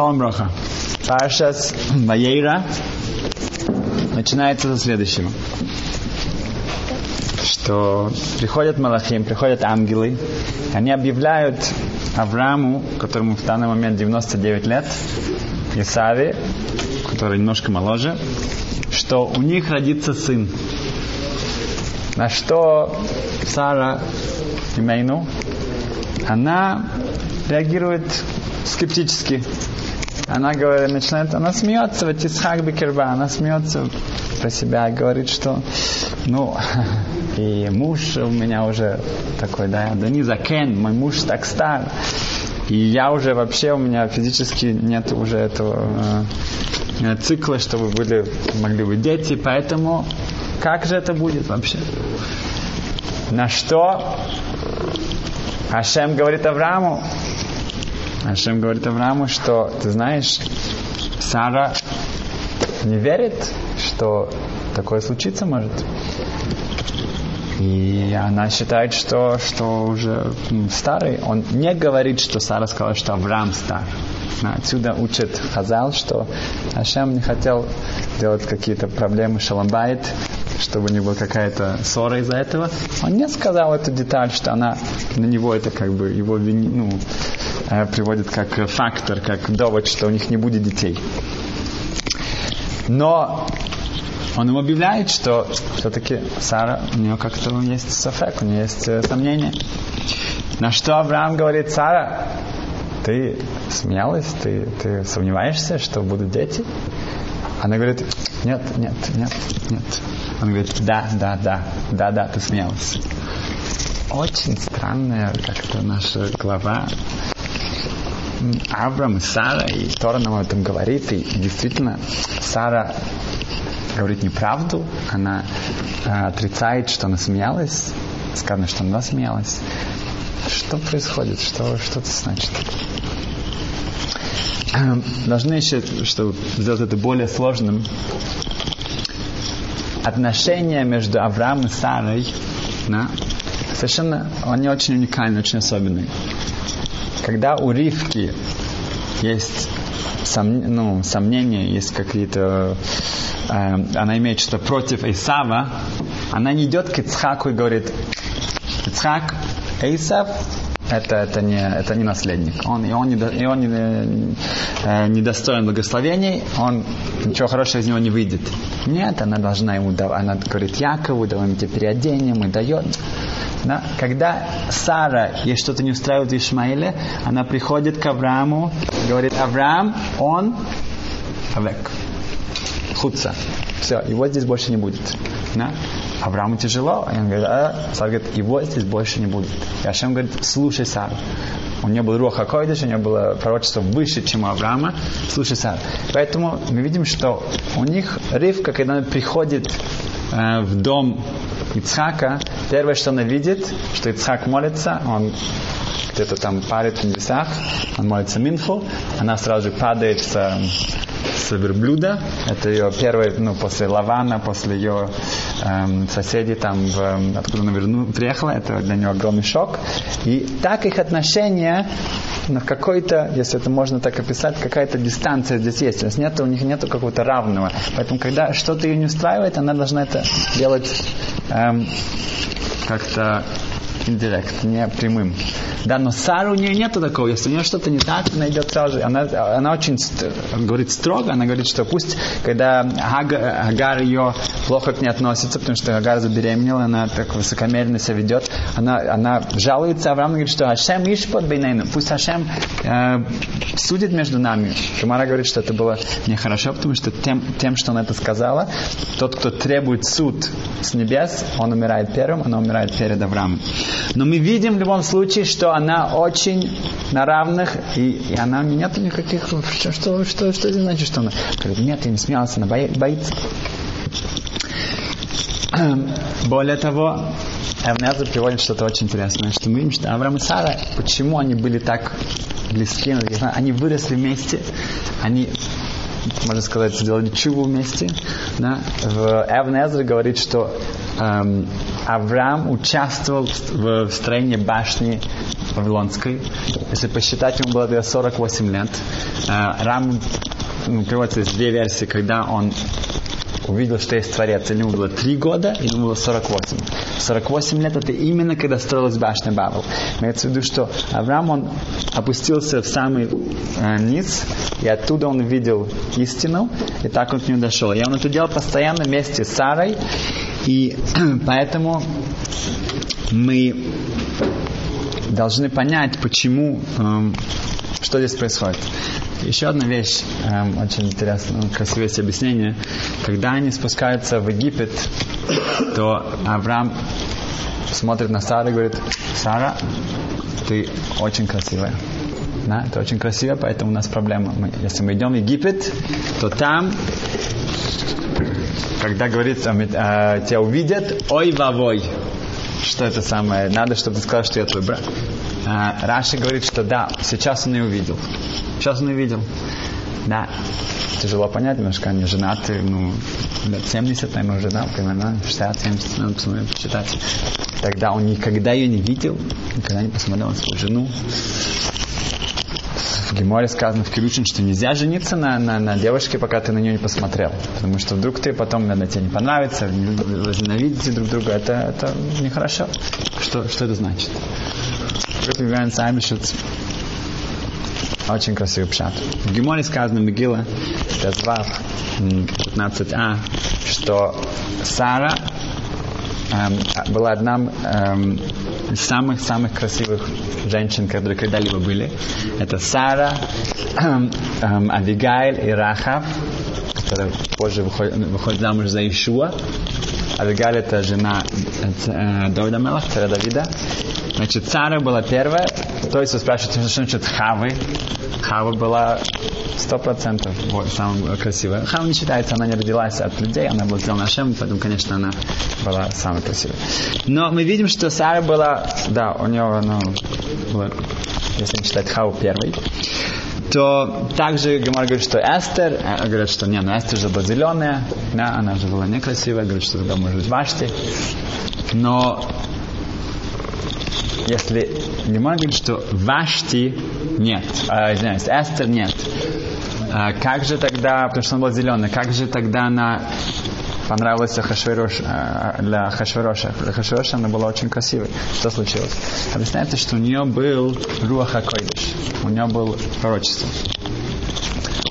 Шалом Броха. Паршас Ваейра начинается со следующего. Что приходят Малахим, приходят ангелы, они объявляют Аврааму, которому в данный момент 99 лет, и Саве, который немножко моложе, что у них родится сын. На что Сара Имейну, она реагирует скептически. Она говорит, начинает, она смеется, вот Исхак Бекерба, она смеется про себя говорит, что, ну, и муж у меня уже такой, да, да не закен, мой муж так стар, и я уже вообще, у меня физически нет уже этого э, цикла, чтобы были, могли быть дети, поэтому как же это будет вообще? На что Ашем говорит Аврааму, Ашем говорит Аврааму, что, ты знаешь, Сара не верит, что такое случиться может. И она считает, что, что уже старый. Он не говорит, что Сара сказала, что Авраам стар. Отсюда учит Хазал, что Ашем не хотел делать какие-то проблемы шаламбайт, чтобы не была какая-то ссора из-за этого. Он не сказал эту деталь, что она на него это как бы его вини, ну, приводит как фактор, как довод, что у них не будет детей. Но он ему объявляет, что все-таки Сара, у нее как-то есть сафек, у нее есть э, сомнения. На что Авраам говорит, Сара, ты смеялась, ты, ты сомневаешься, что будут дети? Она говорит, нет, нет, нет, нет. Он говорит, да, да, да, да, да, ты смеялась. Очень странная как-то наша глава. Авраам и Сара, и Тора нам об этом говорит, и действительно Сара говорит неправду, она э, отрицает, что она смеялась, сказано, что она смеялась. Что происходит? Что, что это значит? Должны еще, чтобы сделать это более сложным, отношения между Авраамом и Сарой да, совершенно, они очень уникальны, очень особенные. Когда у Ривки есть сом, ну, сомнения, есть какие-то... Э, она имеет что-то против Исава, она не идет к Ицхаку и говорит, Ицхак, Исав, это, это, не, это не наследник. Он, и он, не, и он не, э, не достоин благословений, он ничего хорошего из него не выйдет. Нет, она должна ему давать, она говорит Якову, давай ему тебе переоденем и дает. Да? Когда Сара ей что-то не устраивает в Ишмаиле, она приходит к Аврааму, говорит, Авраам, он авек. Хуца. Все, его здесь больше не будет. Да? Аврааму тяжело. И он говорит, а, Сара говорит, его здесь больше не будет. И Ашем говорит, слушай Сару. У нее был Руха Койдыш, у нее было пророчество выше, чем у Авраама. Слушай Сару. Поэтому мы видим, что у них Ривка, когда она приходит э, в дом Ицхака, первое, что она видит, что Ицхак молится, он где-то там парит в небесах, он молится Минху, она сразу же падает с, с верблюда, это ее первое, ну, после Лавана, после ее эм, соседей там, в, откуда она верну, приехала, это для нее огромный шок. И так их отношения на какой-то, если это можно так описать, какая-то дистанция здесь есть. То есть нет, у них нету какого-то равного. Поэтому, когда что-то ее не устраивает, она должна это делать эм, как-то индирект, не прямым. Да, но Сара у нее нету такого. Если у нее что-то не так, она идет сразу же. Она, она очень говорит строго. Она говорит, что пусть, когда Агар, Агар ее плохо к ней относится, потому что Агар забеременела, она так высокомерно себя ведет, она, она жалуется, Авраам говорит, что Ашем Ишпот Бейнейну. Пусть Ашем э, судит между нами. Шамара говорит, что это было нехорошо, потому что тем, тем, что она это сказала, тот, кто требует суд с небес, он умирает первым, она умирает перед Авраамом. Но мы видим в любом случае, что она очень на равных, и, и она нет никаких... Что, что, что, что это значит, что она... Нет, я не смеялась, она боится. Более того, Эвнезер приводит что-то очень интересное, что мы видим, что Авраам и Сара, почему они были так близки, они выросли вместе, они можно сказать, сделали чуву вместе. Да? В Эвнезре говорит, что эм, Авраам участвовал в, строении башни Вавилонской. Если посчитать, ему было 48 лет. Э, Рам, ну, приводится две версии, когда он увидел, что есть Творец, ему было 3 года, или ему было 48. 48 лет это именно когда строилась башня Бавел. Имеется в виду, что Авраам, он опустился в самый э, низ, и оттуда он видел истину, и так он к нему дошел. И он это делал постоянно вместе с Сарой, и поэтому мы должны понять, почему, э, что здесь происходит. Еще одна вещь, эм, очень интересное, ну, красивое объяснение. Когда они спускаются в Египет, то Авраам смотрит на Сару и говорит, Сара, ты очень красивая. Да, это очень красиво, поэтому у нас проблема. Мы, если мы идем в Египет, то там, когда говорится, э, тебя увидят, ой вовой. Что это самое? Надо, чтобы ты сказал, что я твой брат. Э, Раши говорит, что да, сейчас он ее увидел. Сейчас он увидел. Да. Тяжело понять, немножко они женаты, ну, лет 70, наверное, уже, да, примерно, 60-70, надо посмотреть, посчитать. Тогда он никогда ее не видел, никогда не посмотрел на свою жену. В Геморе сказано в Кирючин, что нельзя жениться на, на, на девушке, пока ты на нее не посмотрел. Потому что вдруг ты потом, наверное, тебе не понравится, ненавидите друг друга, это, это нехорошо. Что, что это значит? Как Вивиан Саймишец очень красивый пшат. В Геморе сказано Мегила, Тезвав 15а, что Сара эм, была одна эм, самых-самых красивых женщин, которые когда-либо были. Это Сара, эм, эм, Авигайль и Рахав, которая позже выходит, выходит замуж за Ишуа. Авигаль это жена э, Давида Мелах, царя Давида. Значит, Сара была первая. То есть вы спрашиваете, что значит Хавы? Хава была сто процентов самая красивая. Хава не считается, она не родилась от людей, она была сделана Ашем, поэтому, конечно, она была самая красивая. Но мы видим, что Сара была, да, у нее она была, если считать Хаву первой, то также Гамар говорит, что Эстер, э, говорят, что не, ну Эстер же была зеленая, да, она же была некрасивая, говорит, что тогда может быть Вашти. Но если Гемор говорит, что Вашти нет, э, извиняюсь, Эстер нет, а как же тогда, потому что она была зеленая, как же тогда она понравилась Хашверош, для Хашвероша. Для Хашвероша она была очень красивой. Что случилось? Объясняется, что у нее был Руаха Койдыш. У нее было пророчество.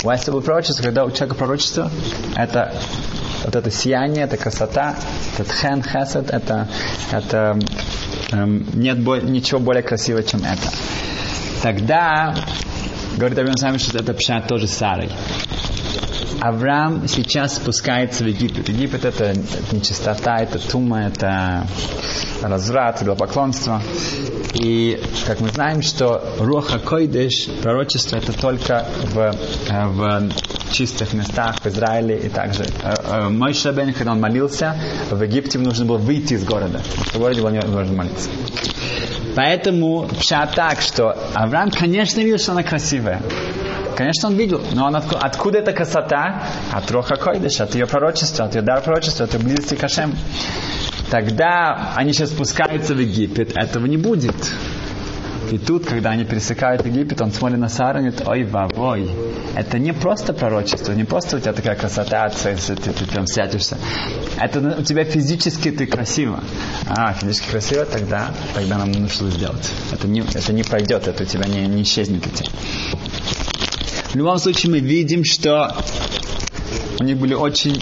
У Эстер было пророчество, когда у человека пророчество, это вот это сияние, это красота, этот хен, хесед, это, это эм, нет бо- ничего более красивого, чем это. Тогда, говорит Абин Сами, что это пшат тоже Сарой. Авраам сейчас спускается в Египет. Египет это, это нечистота, это тума, это разврат, идолопоклонство. И как мы знаем, что Руха Койдыш, пророчество, это только в, в чистых местах в Израиле и также. Мой Шабен, когда он молился, в Египте нужно было выйти из города. В городе было невозможно молиться. Поэтому вся так, что Авраам, конечно, видел, что она красивая. Конечно, он видел, но он откуда, откуда эта красота? От Роха Койдыша, от ее пророчества, от ее дар пророчества, от ее близости к Ашем. Тогда они сейчас спускаются в Египет, этого не будет. И тут, когда они пересекают Египет, он смотрит на Сару и говорит, ой, вавой, это не просто пророчество, не просто у тебя такая красота, ты, ты, ты, ты там сядешься. Это у тебя физически ты красиво. А, физически красиво, тогда, тогда нам нужно сделать. Это не, это не пройдет, это у тебя не, не исчезнет. Эти. В любом случае мы видим, что у них были очень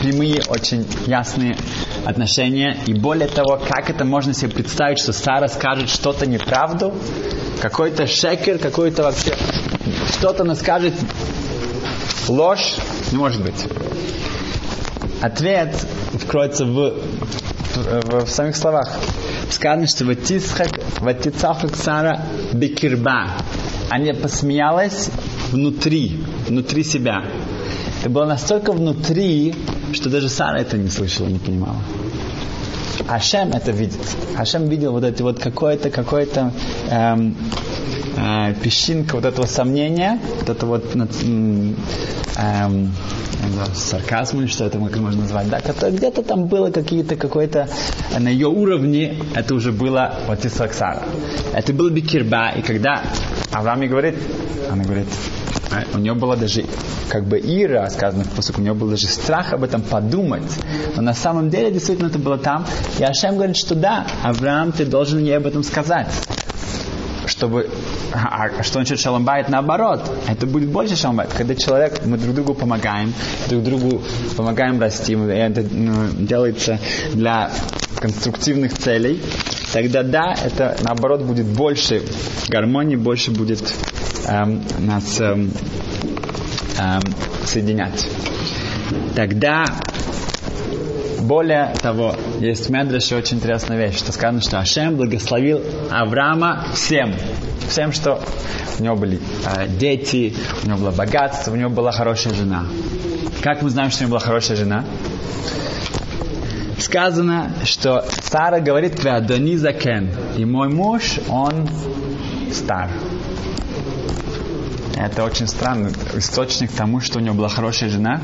прямые, очень ясные отношения. И более того, как это можно себе представить, что Сара скажет что-то неправду, какой-то шекер, какой-то вообще, что-то она скажет ложь, может быть. Ответ кроется в, в, в самих словах. Сказано, что Ватицхак, Ватицахак Сара Бекирба. Она посмеялась внутри, внутри себя. Это было настолько внутри, что даже Сара это не слышала, не понимала. Ашем это видит. Ашем видел вот это вот какое-то, какое-то эм, э, песчинка вот этого сомнения, вот это вот эм, сарказм что это можно назвать, да, где-то там было какие-то какой-то на ее уровне, это уже было вот из Сара. Это был Бикирба, и когда Авраам ей говорит, она говорит, а, у нее было даже как бы ира, сказано в посуке, у нее был даже страх об этом подумать. Но на самом деле действительно это было там. И Ашем говорит, что да, Авраам, ты должен ей об этом сказать чтобы... А, а что значит шаломбайт? Наоборот. Это будет больше шаломбайт. Когда человек, мы друг другу помогаем, друг другу помогаем расти, это ну, делается для конструктивных целей, тогда да, это наоборот будет больше гармонии, больше будет нас эм, эм, соединять. Тогда более того, есть в Медреше очень интересная вещь, что сказано, что Ашем благословил Авраама всем. Всем, что у него были э, дети, у него было богатство, у него была хорошая жена. Как мы знаем, что у него была хорошая жена? Сказано, что Сара говорит Квеадони Закен. И мой муж, он стар. Это очень странно. Источник тому, что у него была хорошая жена.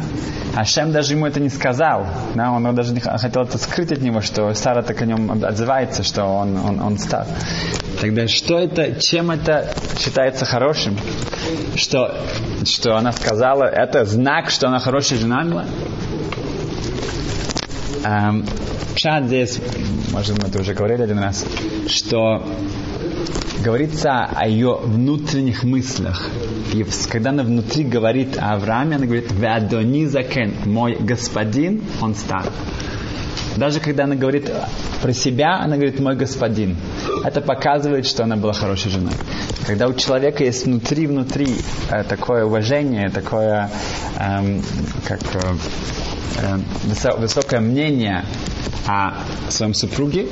А Шем даже ему это не сказал. Да, он даже не хотел это скрыть от него, что Сара так о нем отзывается, что он, он, он стар. Тогда что это, чем это считается хорошим? Что, что она сказала, это знак, что она хорошая жена была? Эм, Пшат здесь, может, мы это уже говорили один раз, что говорится о ее внутренних мыслях. И когда она внутри говорит о Аврааме, она говорит «Веадони закен» – «Мой господин, он стар». Даже когда она говорит про себя, она говорит «мой господин». Это показывает, что она была хорошей женой. Когда у человека есть внутри-внутри э, такое уважение, такое эм, как э, высокое мнение о своем супруге,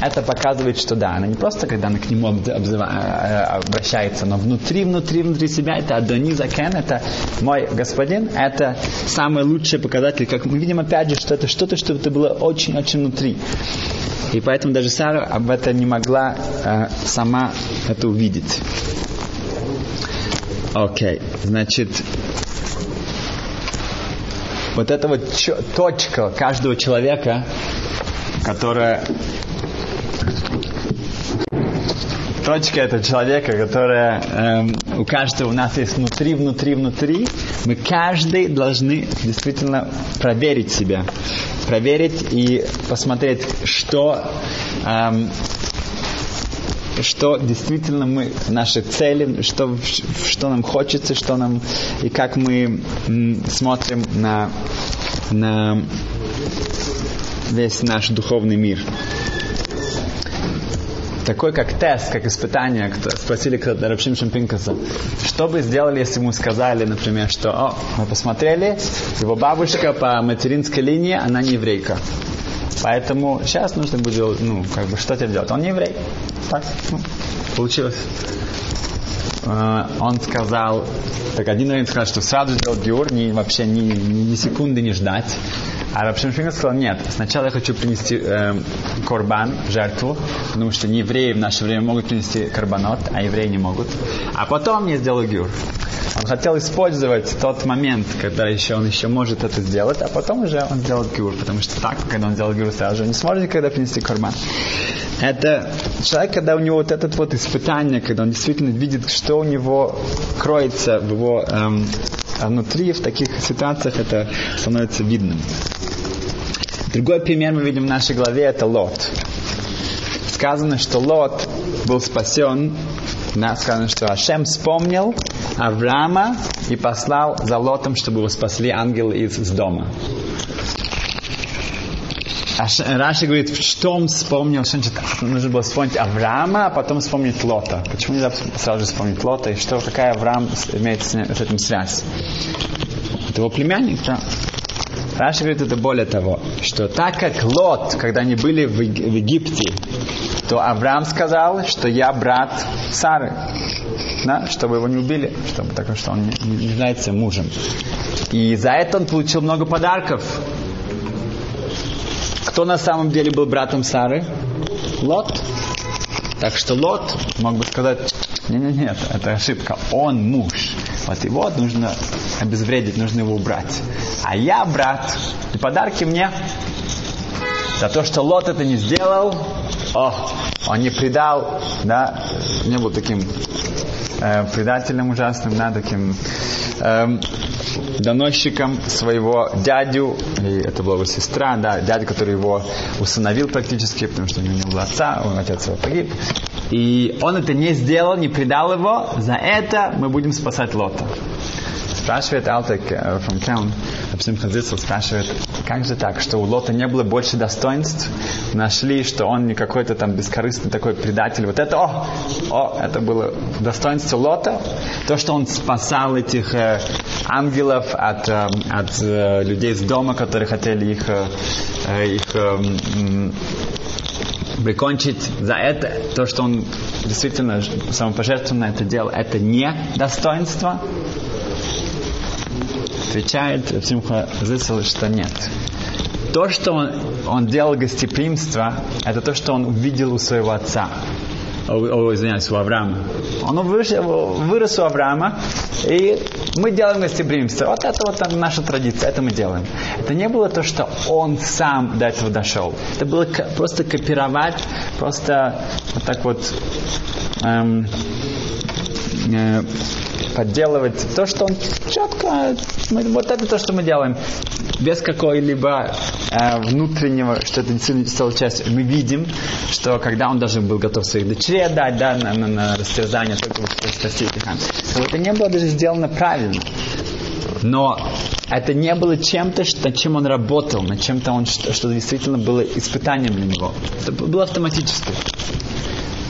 это показывает, что да, она не просто, когда она к нему э, обращается, но внутри, внутри, внутри себя, это Адони Закен, это мой господин, это самый лучший показатель, как мы видим опять же, что это что-то, что это было очень-очень внутри. И поэтому даже Сара об этом не могла э, сама это увидеть. Окей, okay. значит, вот эта вот точка каждого человека, которая точка это человека, которая эм, у каждого у нас есть внутри, внутри, внутри. Мы каждый должны действительно проверить себя, проверить и посмотреть, что эм, что действительно мы, наши цели, что, что нам хочется, что нам, и как мы смотрим на, на весь наш духовный мир. Такой как тест, как испытание, кто, спросили когда Рабшим Шампинкаса, что бы сделали, если ему сказали, например, что о, мы посмотрели, его бабушка по материнской линии, она не еврейка. Поэтому сейчас нужно будет, ну, как бы, что тебе делать? Он не еврей. Так, ну, получилось. Uh, он сказал, так один раввин сказал, что сразу сделать гиур, ни, вообще ни, ни, ни секунды не ждать. А Рабшин Финга сказал, нет, сначала я хочу принести э, корбан, жертву, потому что не евреи в наше время могут принести карбонот, а евреи не могут. А потом я сделаю гюр. Он хотел использовать тот момент, когда еще он еще может это сделать, а потом уже он сделает гюр, потому что так, когда он сделает гюр, сразу же не сможет никогда принести корбан. Это человек, когда у него вот это вот испытание, когда он действительно видит, что у него кроется в его эм, внутри, в таких ситуациях это становится видным. Другой пример мы видим в нашей главе, это Лот. Сказано, что Лот был спасен, сказано, что Ашем вспомнил Авраама и послал за Лотом, чтобы его спасли ангелы из, из дома. Раши говорит, что он вспомнил, что значит, нужно было вспомнить Авраама, а потом вспомнить Лота. Почему нельзя сразу же вспомнить Лота, и что, какая Авраам имеет с этим связь? Это его племянник, да. Раши говорит это более того, что так как Лот, когда они были в, Египте, то Авраам сказал, что я брат Сары, да, чтобы его не убили, чтобы так что он не, не является мужем. И за это он получил много подарков. Кто на самом деле был братом Сары? Лот. Так что Лот мог бы сказать, Не-не-не, нет, это ошибка. Он муж. Вот его нужно обезвредить, нужно его убрать. А я, брат, и подарки мне за то, что Лот это не сделал, о, он не предал, да, не был таким э, предателем ужасным, да, таким э, доносчиком своего дядю, и это была его сестра, да, дядя, который его усыновил практически, потому что у него не было отца, он отец его погиб. И он это не сделал, не предал его, за это мы будем спасать Лота. Спрашивает Алтек э, from Kelm, Абсим Хазицл спрашивает, как же так, что у Лота не было больше достоинств, нашли, что он не какой-то там бескорыстный такой предатель. Вот это, о, о, это было достоинство Лота, то, что он спасал этих э, ангелов от, э, от э, людей из дома, которые хотели их, э, э их э, прикончить за это, то, что он действительно самопожертвованно это делал, это не достоинство, отвечает Симха Зысал, что нет. То, что он, он делал гостеприимство, это то, что он увидел у своего отца. О, о, извиняюсь, у Авраама. Он вырос, вырос у Авраама, и мы делаем гостеприимство. Вот это вот наша традиция, это мы делаем. Это не было то, что он сам до этого дошел. Это было просто копировать, просто вот так вот эм, э, подделывать то, что он четко, мы, вот это то, что мы делаем, без какой-либо э, внутреннего, что это действительно стало частью. Мы видим, что когда он даже был готов своих дочерей отдать, да, на, на, на растерзание, только вот спасти то это не было даже сделано правильно. Но это не было чем-то, над чем он работал, над чем-то он, что, что действительно было испытанием для него. Это было автоматически.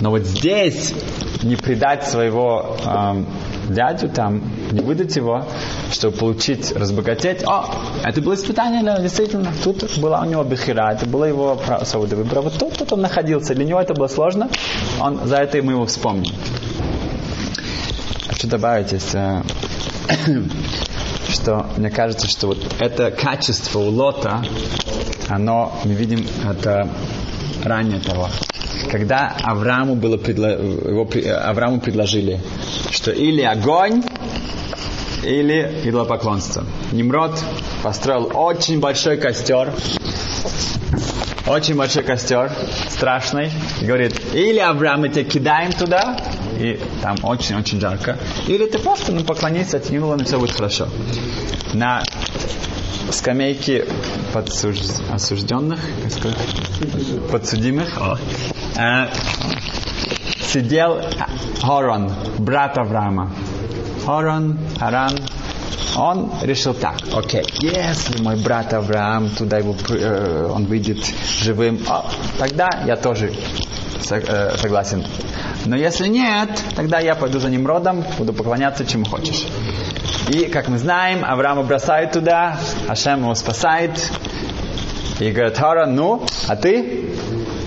Но вот здесь не предать своего э, дядю, там, не выдать его, чтобы получить, разбогатеть. О, это было испытание, но действительно, тут была у него бихира, это было его свобода выбора. Вот тут, тут он находился, для него это было сложно, он, за это мы его вспомним. Хочу добавить, если, что мне кажется, что вот это качество у Лота, оно, мы видим, это ранее того. Когда Аврааму, было предло... его... Аврааму предложили, что или огонь, или идолопоклонство. Немрод построил очень большой костер, очень большой костер, страшный, и говорит, или Авраам, мы тебя кидаем туда, и там очень-очень жарко, или ты просто ну, поклонись, отнянула, и все будет хорошо. На скамейке подсуж... осужденных, подсудимых, э, сидел Хорон, брат Авраама. Хорон, Харан, он решил так, окей, если мой брат Авраам туда его, э, он выйдет живым, о, тогда я тоже э, согласен. Но если нет, тогда я пойду за ним родом, буду поклоняться чему хочешь. И, как мы знаем, Авраама бросает туда, Ашем его спасает. И говорит, Хара, ну, а ты?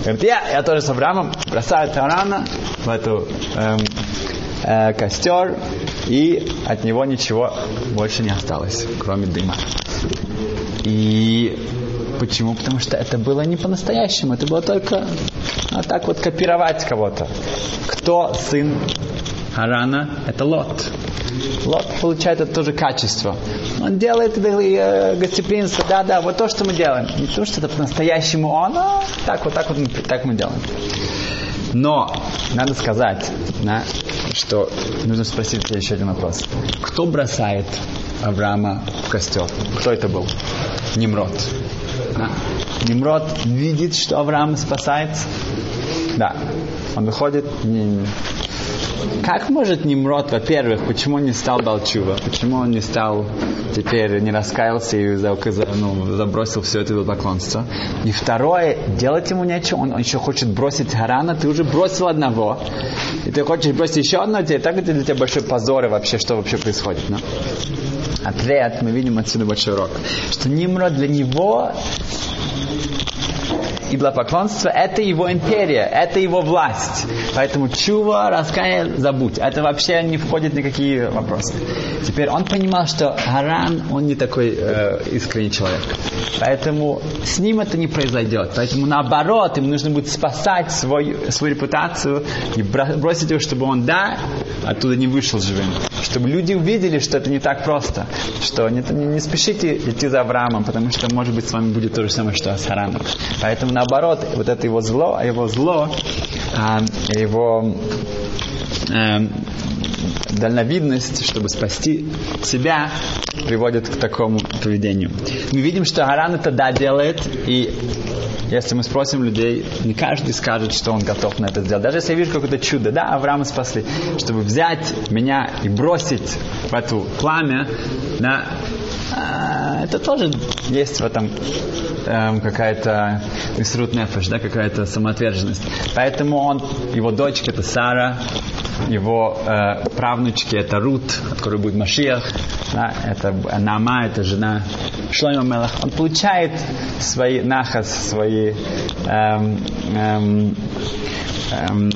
Говорит, я, я тоже с Авраамом бросаю Тарана в эту эм, э, костер, и от него ничего больше не осталось, кроме дыма. И почему? Потому что это было не по-настоящему, это было только а так вот копировать кого-то. Кто сын Харана? Это Лот. Лот получает это тоже качество. Он делает э, гостеприимство, да, да, вот то, что мы делаем. Не то, что это по-настоящему он, а так вот, так вот, так мы делаем. Но надо сказать, да, что нужно спросить еще один вопрос. Кто бросает Авраама в костер? Кто это был? Немрод. Да. Немрод видит, что Авраам спасается. Да. Он выходит, как может Немрод, во-первых, почему он не стал Балчува? Почему он не стал теперь, не раскаялся и ну, забросил все это поклонство? И второе, делать ему нечего, он, он еще хочет бросить Харана, ты уже бросил одного, и ты хочешь бросить еще одного, и так это для тебя большой позор и вообще, что вообще происходит. Ну? Ответ, мы видим отсюда большой урок, что Немрод для него идолопоклонство – это его империя, это его власть. Поэтому чува, раскаяние, забудь. Это вообще не входит в никакие вопросы. Теперь он понимал, что Харан, он не такой э, искренний человек. Поэтому с ним это не произойдет. Поэтому наоборот, ему нужно будет спасать свой, свою репутацию и бросить его, чтобы он, да, оттуда не вышел живым. Чтобы люди увидели, что это не так просто. Что не, не, не спешите идти за Авраамом, потому что, может быть, с вами будет то же самое, что с Хараном. Поэтому, наоборот, вот это его зло, а его зло, а, его а, дальновидность, чтобы спасти себя, приводит к такому поведению. Мы видим, что Харан это да делает, и если мы спросим людей, не каждый скажет, что он готов на это сделать. Даже если я вижу какое-то чудо, да, Авраама спасли, чтобы взять меня и бросить в эту пламя, да, это тоже есть в этом эм, какая-то исрут нефеш, да, какая-то самоотверженность. Поэтому он, его дочка это Сара, его э, правнучки это Рут, от которой будет Машиах, да, это Нама, это жена Шлойма Мелах. Он получает свои нахас, свои эм, эм, эм,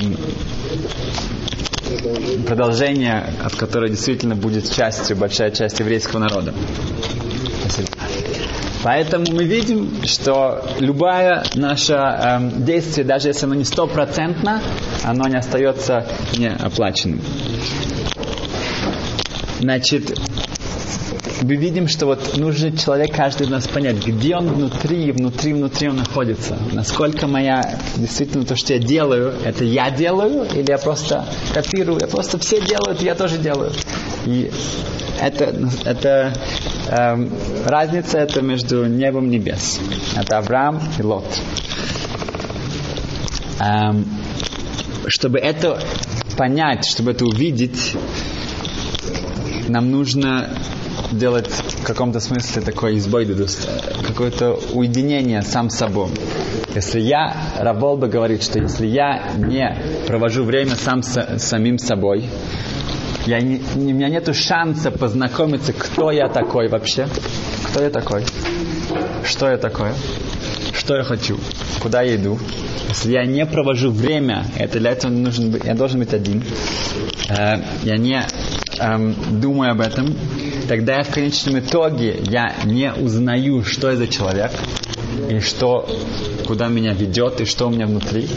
продолжение, от которого действительно будет частью, большая часть еврейского народа. Поэтому мы видим, что любое наше э, действие, даже если оно не стопроцентно, оно не остается неоплаченным. Значит, мы видим, что вот нужно человек каждый из нас понять, где он внутри, внутри, внутри он находится. Насколько моя, действительно, то, что я делаю, это я делаю, или я просто копирую, я просто все делают, я тоже делаю. И это, это эм, разница это между небом и небес. Это Авраам и Лот. Эм, чтобы это понять, чтобы это увидеть, нам нужно делать в каком-то смысле такой избойдедус, какое-то уединение сам с собой. Если я, Раволба говорит, что если я не провожу время сам с самим собой, я не, у меня нет шанса познакомиться, кто я такой вообще. Кто я такой? Что я такое? Что я хочу? Куда я иду? Если я не провожу время, это для этого нужен я должен быть один. Э, я не э, думаю об этом, тогда я в конечном итоге я не узнаю, что я за человек и что, куда меня ведет и что у меня внутри.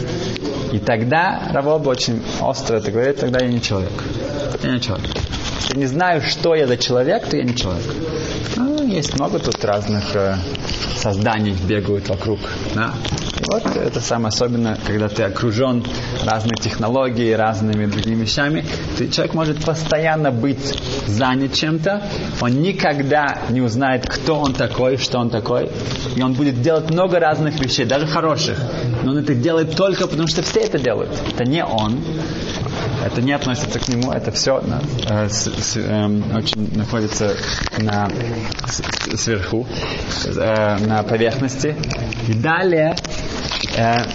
И тогда Равоб очень остро это говорит, тогда я не человек. Я не человек. Если я не знаю, что я за человек, то я не человек. Ну, есть много тут разных э, созданий бегают вокруг. Да? Вот это самое особенно, когда ты окружен разными технологиями, разными другими вещами. Ты, человек может постоянно быть занят чем-то, он никогда не узнает, кто он такой, что он такой, и он будет делать много разных вещей, даже хороших. Но он это делает только потому, что все это делают. Это не он, это не относится к нему, это все да, э, с, с, э, очень находится на с, сверху, э, на поверхности. И далее,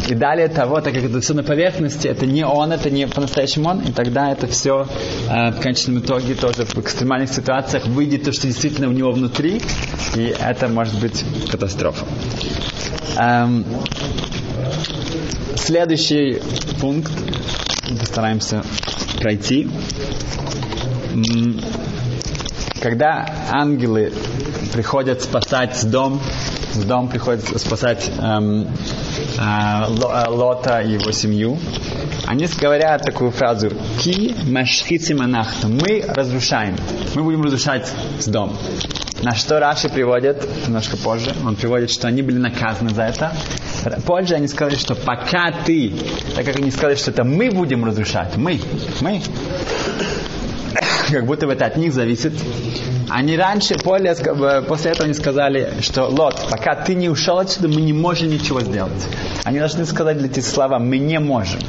и далее того, так как это все на поверхности, это не он, это не по-настоящему он, и тогда это все э, в конечном итоге тоже в экстремальных ситуациях выйдет то, что действительно у него внутри, и это может быть катастрофа. Эм, следующий пункт постараемся пройти. Когда ангелы приходят спасать дом, в дом приходят спасать эм, э, Лота и его семью, они говорят такую фразу «Ки машхицим анахту» Мы разрушаем. Мы будем разрушать дом. На что Раши приводит, немножко позже, он приводит, что они были наказаны за это. Позже они сказали, что пока ты, так как они сказали, что это мы будем разрушать, мы, мы, как будто это от них зависит. Они раньше, после этого они сказали, что Лот, пока ты не ушел отсюда, мы не можем ничего сделать. Они должны сказать эти слова, мы не можем.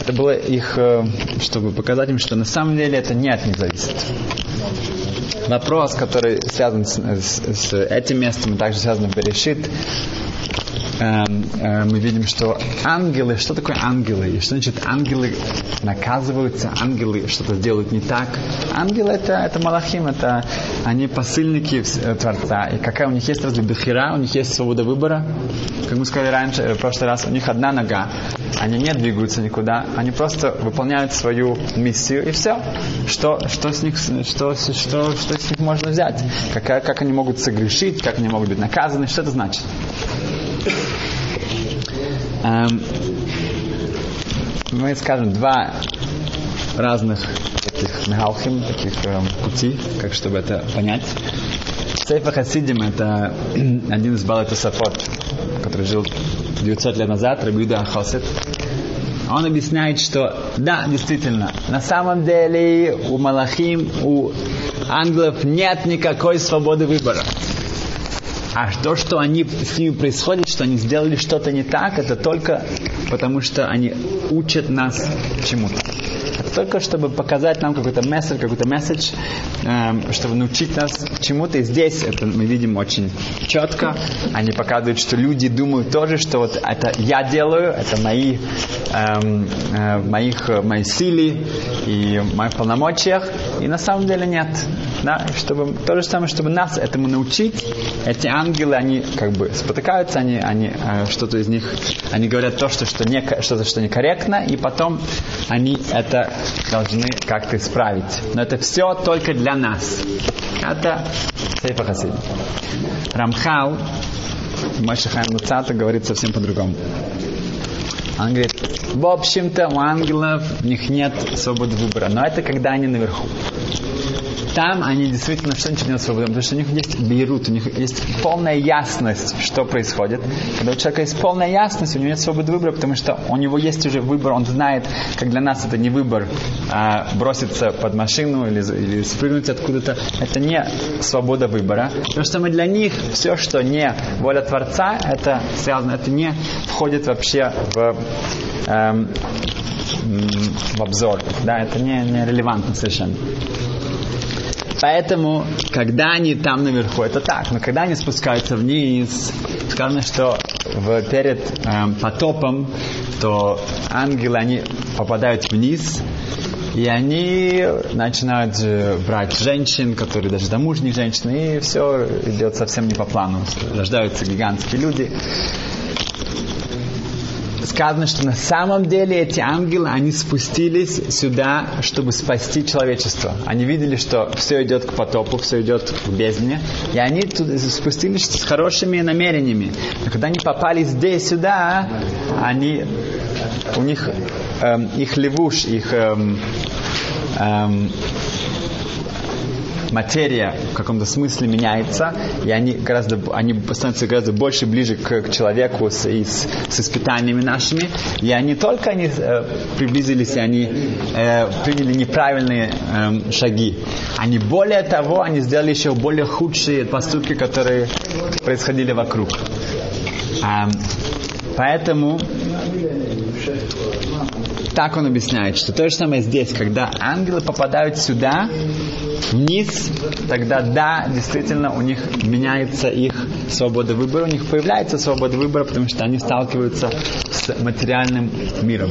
Это было их, э, чтобы показать им, что на самом деле это не от них зависит вопрос, который связан с, с, с этим местом, также связан с Берешит. Э, э, мы видим, что ангелы, что такое ангелы? И что значит ангелы наказываются, ангелы что-то делают не так. Ангелы это, это малахим, это они посыльники э, Творца. И какая у них есть разве бехира, у них есть свобода выбора. Как мы сказали раньше, э, в прошлый раз, у них одна нога. Они не двигаются никуда, они просто выполняют свою миссию и все. Что, что, с, них, что, что, что с них можно взять? Как, как они могут согрешить, как они могут быть наказаны, что это значит? Эм, мы скажем два разных таких мегалхим, таких эм, пути, как чтобы это понять. Сейфа Хасидим это один из Балай Тосафот, который жил 900 лет назад, Рабиуда Хосет. Он объясняет, что да, действительно, на самом деле у Малахим, у ангелов нет никакой свободы выбора. А то, что они, с ними происходит, что они сделали что-то не так, это только потому, что они учат нас чему-то. Это только чтобы показать нам какой-то месседж, какой-то месседж, эм, чтобы научить нас чему-то. И здесь это мы видим очень четко. Они показывают, что люди думают тоже, что вот это я делаю, это мои, эм, э, моих, мои силы и моих полномочиях. И на самом деле нет. Да? Чтобы, то же самое, чтобы нас этому научить. Эти ангелы, они как бы спотыкаются, они, они э, что-то из них, они говорят то, что, что не, что-то, что некорректно, и потом они это должны как-то исправить. Но это все только для нас. Это Сейфа Хасид. Рамхал, Хайм Луцата говорит совсем по-другому. Он говорит, в общем-то у ангелов у них нет свободы выбора, но это когда они наверху там они действительно ничего не свободны, потому что у них есть бейрут, у них есть полная ясность, что происходит. Когда у человека есть полная ясность, у него нет свободы выбора, потому что у него есть уже выбор, он знает, как для нас это не выбор, а броситься под машину или, или спрыгнуть откуда-то. Это не свобода выбора. Потому что мы для них все, что не воля Творца, это связано, это не входит вообще в эм, в обзор. Да, это не, не релевантно совершенно. Поэтому, когда они там наверху, это так. Но когда они спускаются вниз, сказано, что в, перед э, потопом, то ангелы, они попадают вниз, и они начинают брать женщин, которые даже домужние женщины, и все идет совсем не по плану. Рождаются гигантские люди сказано, что на самом деле эти ангелы, они спустились сюда, чтобы спасти человечество. Они видели, что все идет к потопу, все идет к бездне, и они тут спустились с хорошими намерениями. Но когда они попали здесь, сюда, они, у них, эм, их левуш, их эм, эм, материя в каком-то смысле меняется, и они гораздо, они становятся гораздо больше ближе к, к человеку с, и с, с испытаниями нашими, и они только они э, приблизились, и они э, приняли неправильные э, шаги. Они более того, они сделали еще более худшие поступки, которые происходили вокруг. Э, поэтому так он объясняет, что то же самое здесь, когда ангелы попадают сюда, вниз, тогда да, действительно у них меняется их свобода выбора, у них появляется свобода выбора, потому что они сталкиваются с материальным миром.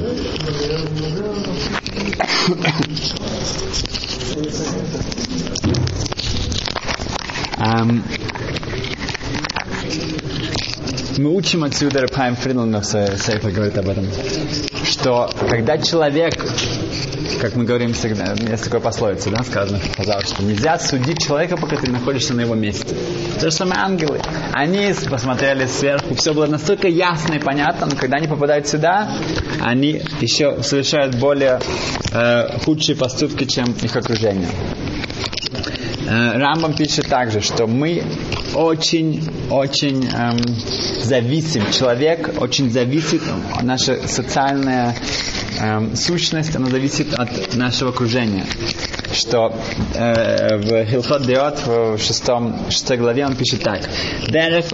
Um, мы учим отсюда, Рапхайм Фридланд в Сейфе говорит об этом, что когда человек, как мы говорим всегда, есть такое пословица, да, сказано, казалось, что нельзя судить человека, пока ты находишься на его месте. То же самое ангелы. Они посмотрели сверху, все было настолько ясно и понятно, но когда они попадают сюда, они еще совершают более э, худшие поступки, чем их окружение. Э, Рамбам пишет также, что мы очень-очень эм, зависим. Человек очень зависит, наша социальная эм, сущность, она зависит от нашего окружения. Что э, в Хилхот Деот, в шестом, шестой главе, он пишет так. Дерех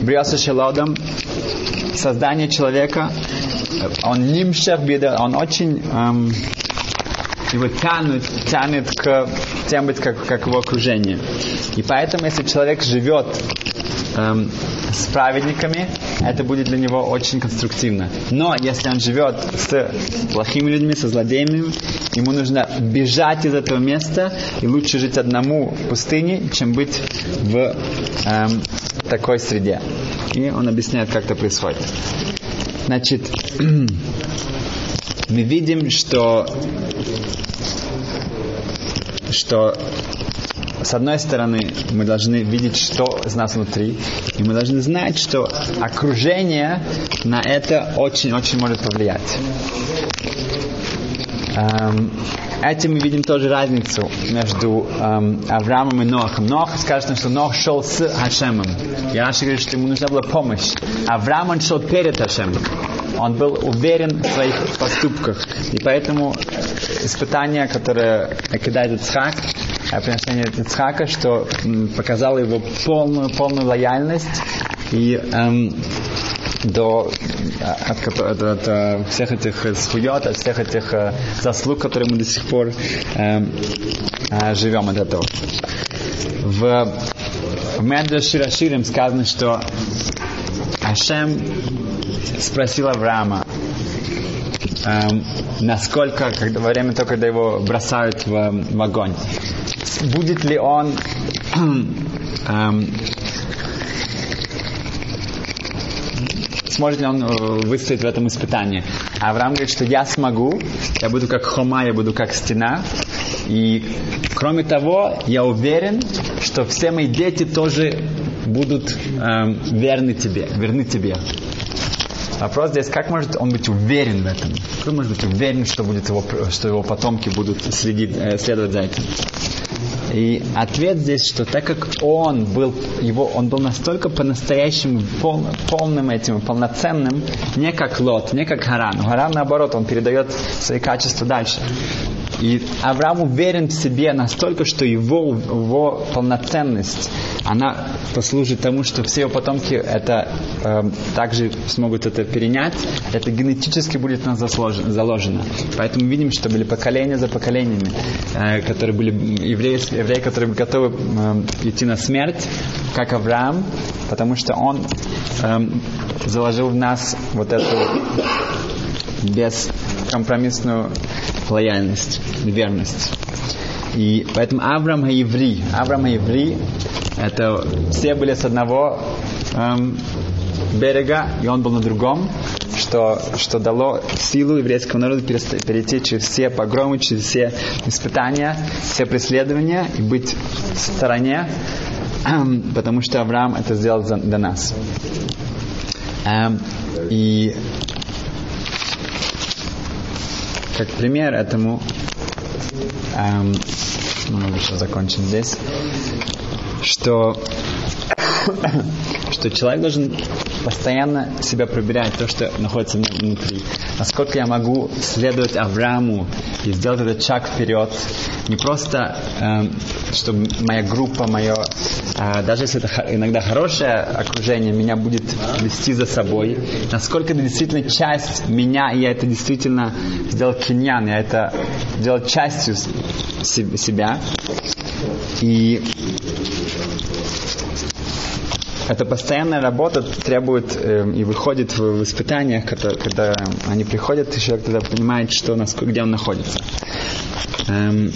Бриоса Шелодом, создание человека, он нимшах беда, он очень эм, его тянут, тянет к тем быть как, как его окружение. И поэтому, если человек живет эм, с праведниками, это будет для него очень конструктивно. Но если он живет с плохими людьми, со злодеями, ему нужно бежать из этого места и лучше жить одному в пустыне, чем быть в эм, такой среде. И он объясняет, как это происходит. Значит, мы видим, что что с одной стороны, мы должны видеть, что из нас внутри, и мы должны знать, что окружение на это очень-очень может повлиять. Эм, этим мы видим тоже разницу между эм, Авраамом и Нохом. Нох скажет, что Нох шел с Хашемом. И Раша говорит, что ему нужна была помощь. Авраам он шел перед Хашемом. Он был уверен в своих поступках. И поэтому испытание, которое кидает Ицхак, приношение Ицхака, что показало его полную, полную лояльность и эм, до от, от, от, от всех этих схует, от всех этих э, заслуг, которые мы до сих пор э, э, живем от этого. В, в Меджа Шираширим сказано, что Ашем спросил Авраама, эм, насколько, когда, во время того, когда его бросают в, в огонь, будет ли он эм, сможет ли он э, выстоять в этом испытании. А Авраам говорит, что я смогу, я буду как хома, я буду как стена. И кроме того, я уверен, что все мои дети тоже будут эм, верны тебе, верны тебе. Вопрос здесь, как может он быть уверен в этом? Как может быть уверен, что, будет его, что его потомки будут следить, э, следовать за этим? И ответ здесь, что так как он был, его, он был настолько по-настоящему пол, полным этим, полноценным, не как Лот, не как Харан. Харан, наоборот, он передает свои качества дальше. И Авраам уверен в себе настолько, что его, его полноценность, она послужит тому, что все его потомки это э, также смогут это перенять. Это генетически будет нас заложено. Поэтому видим, что были поколения за поколениями, э, которые были евреи, евреи, которые готовы э, идти на смерть, как Авраам, потому что он э, заложил в нас вот эту бескомпромиссную лояльность, верность. И поэтому Авраам Хаеври, Авраам Хаеври, это все были с одного эм, берега, и он был на другом, что, что дало силу еврейскому народу перейти через все погромы, через все испытания, все преследования и быть в стороне, эм, потому что Авраам это сделал за, для нас. Эм, и как пример этому, эм, ну, мы еще закончим здесь, что, что человек должен постоянно себя проверять, то, что находится внутри. Насколько я могу следовать Аврааму и сделать этот шаг вперед. Не просто, э, чтобы моя группа, мое, э, даже если это иногда хорошее окружение, меня будет вести за собой. Насколько это действительно часть меня, и я это действительно сделал киньян, я это сделал частью себя. И эта постоянная работа требует э, и выходит в, в испытаниях, когда, когда они приходят, и человек тогда понимает, что, насколько, где он находится. Эм,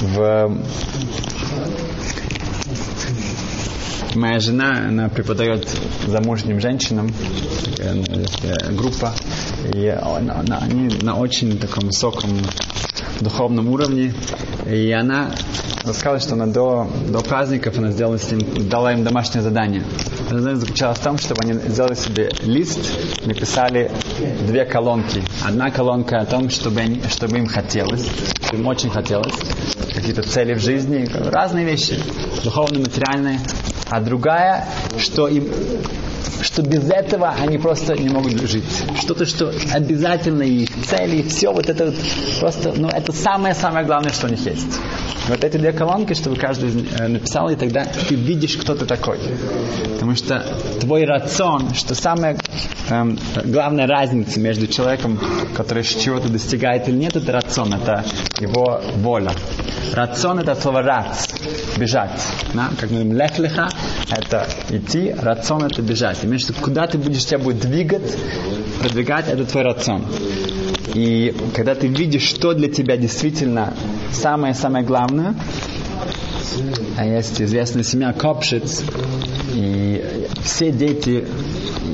в, моя жена, она преподает замужним женщинам, э, э, группа, и она, они на очень таком высоком духовном уровне. И она рассказала, что она до, до праздников она сделала с ним, дала им домашнее задание. Задание заключалось в том, чтобы они сделали себе лист, написали две колонки. Одна колонка о том, чтобы, они, чтобы им хотелось, чтобы им очень хотелось, какие-то цели в жизни, разные вещи, духовные, материальные. А другая, что им что без этого они просто не могут жить. Что-то, что обязательно их цели, все, вот это вот просто, ну, это самое-самое главное, что у них есть. Вот эти две колонки, чтобы каждый э, написал, и тогда ты видишь, кто ты такой. Потому что твой рацион, что самая эм, главная разница между человеком, который чего-то достигает или нет, это рацион, это его воля. Рацион это слово рац, бежать. Да? Как мы говорим, лех леха, это идти, рацион это бежать. В виду, куда ты будешь, тебя будет двигать, продвигать, это твой рацион. И когда ты видишь, что для тебя действительно самое-самое главное, а есть известная семья Копшиц, и все дети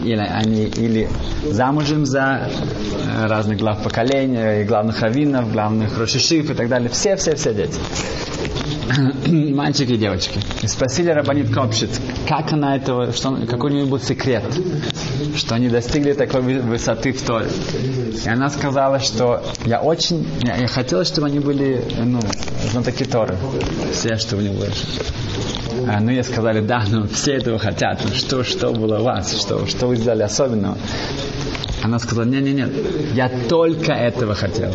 или они или замужем за э, разных глав поколения, и главных раввинов, главных рошишив и так далее. Все-все-все дети. Мальчики и девочки. И спросили Рабанит Копшит, как она этого, что, какой у нее был секрет, что они достигли такой высоты в Торе. И она сказала, что я очень, я, я хотела, чтобы они были, ну, знатоки Торы. Все, что у них больше. А, ну, ей сказали, да, ну, все этого хотят. Ну, что, что было у вас? Что, что вы сделали особенного? Она сказала, не-не-не, я только этого хотела.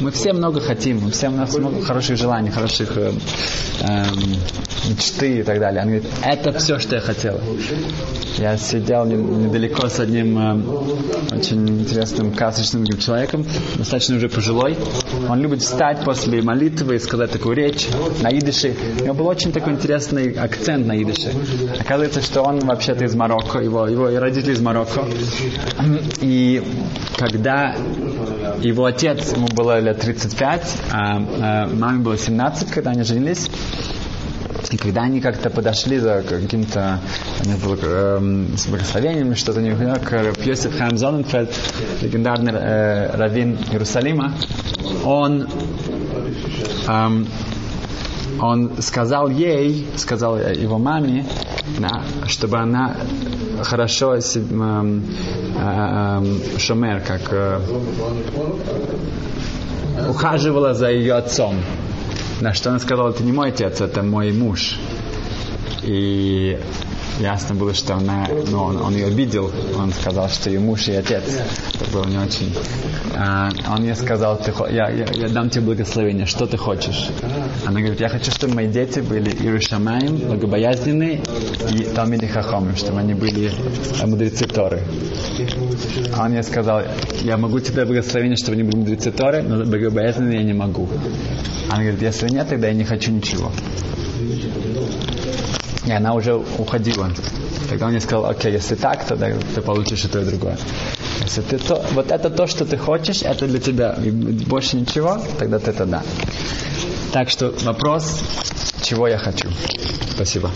Мы все много хотим, мы все, у нас много хороших желаний, хороших э, мечты и так далее. Она говорит, это все, что я хотела. Я сидел недалеко с одним э, очень интересным, красочным человеком, достаточно уже пожилой. Он любит встать после молитвы и сказать такую речь на идыше. У него был очень такой интересный акцент на идыше. Оказывается, что он вообще-то из Марокко, его, его родители из Марокко. И когда его отец, ему было лет 35, а, а маме было 17, когда они женились, и когда они как-то подошли за каким-то, э, с благословением, что-то не к Йосиф Хайм Зоненфельд, легендарный э, раввин Иерусалима, он эм, он сказал ей, сказал его маме, да, чтобы она хорошо э, э, шумер, как э, ухаживала за ее отцом. На что она сказала, это не мой отец, это мой муж. И ясно было, что она, ну, он, он ее обидел, он сказал, что ее муж и отец. Это было не очень. А, он ей сказал, ты, я, я, я дам тебе благословение, что ты хочешь? Она говорит, я хочу, чтобы мои дети были Иерушамаем, благобоязненные и Талмиди Хахомим, чтобы они были мудрецы Торы. А он ей сказал, я могу тебе благословение, чтобы они были мудрецы Торы, но благобоязненные я не могу. Она говорит, если нет, тогда я не хочу ничего. И она уже уходила. Тогда он мне сказал, окей, если так, тогда ты получишь и то, и другое. Если ты то, вот это то, что ты хочешь, это для тебя, и больше ничего, тогда ты это да. Так что вопрос, чего я хочу. Спасибо.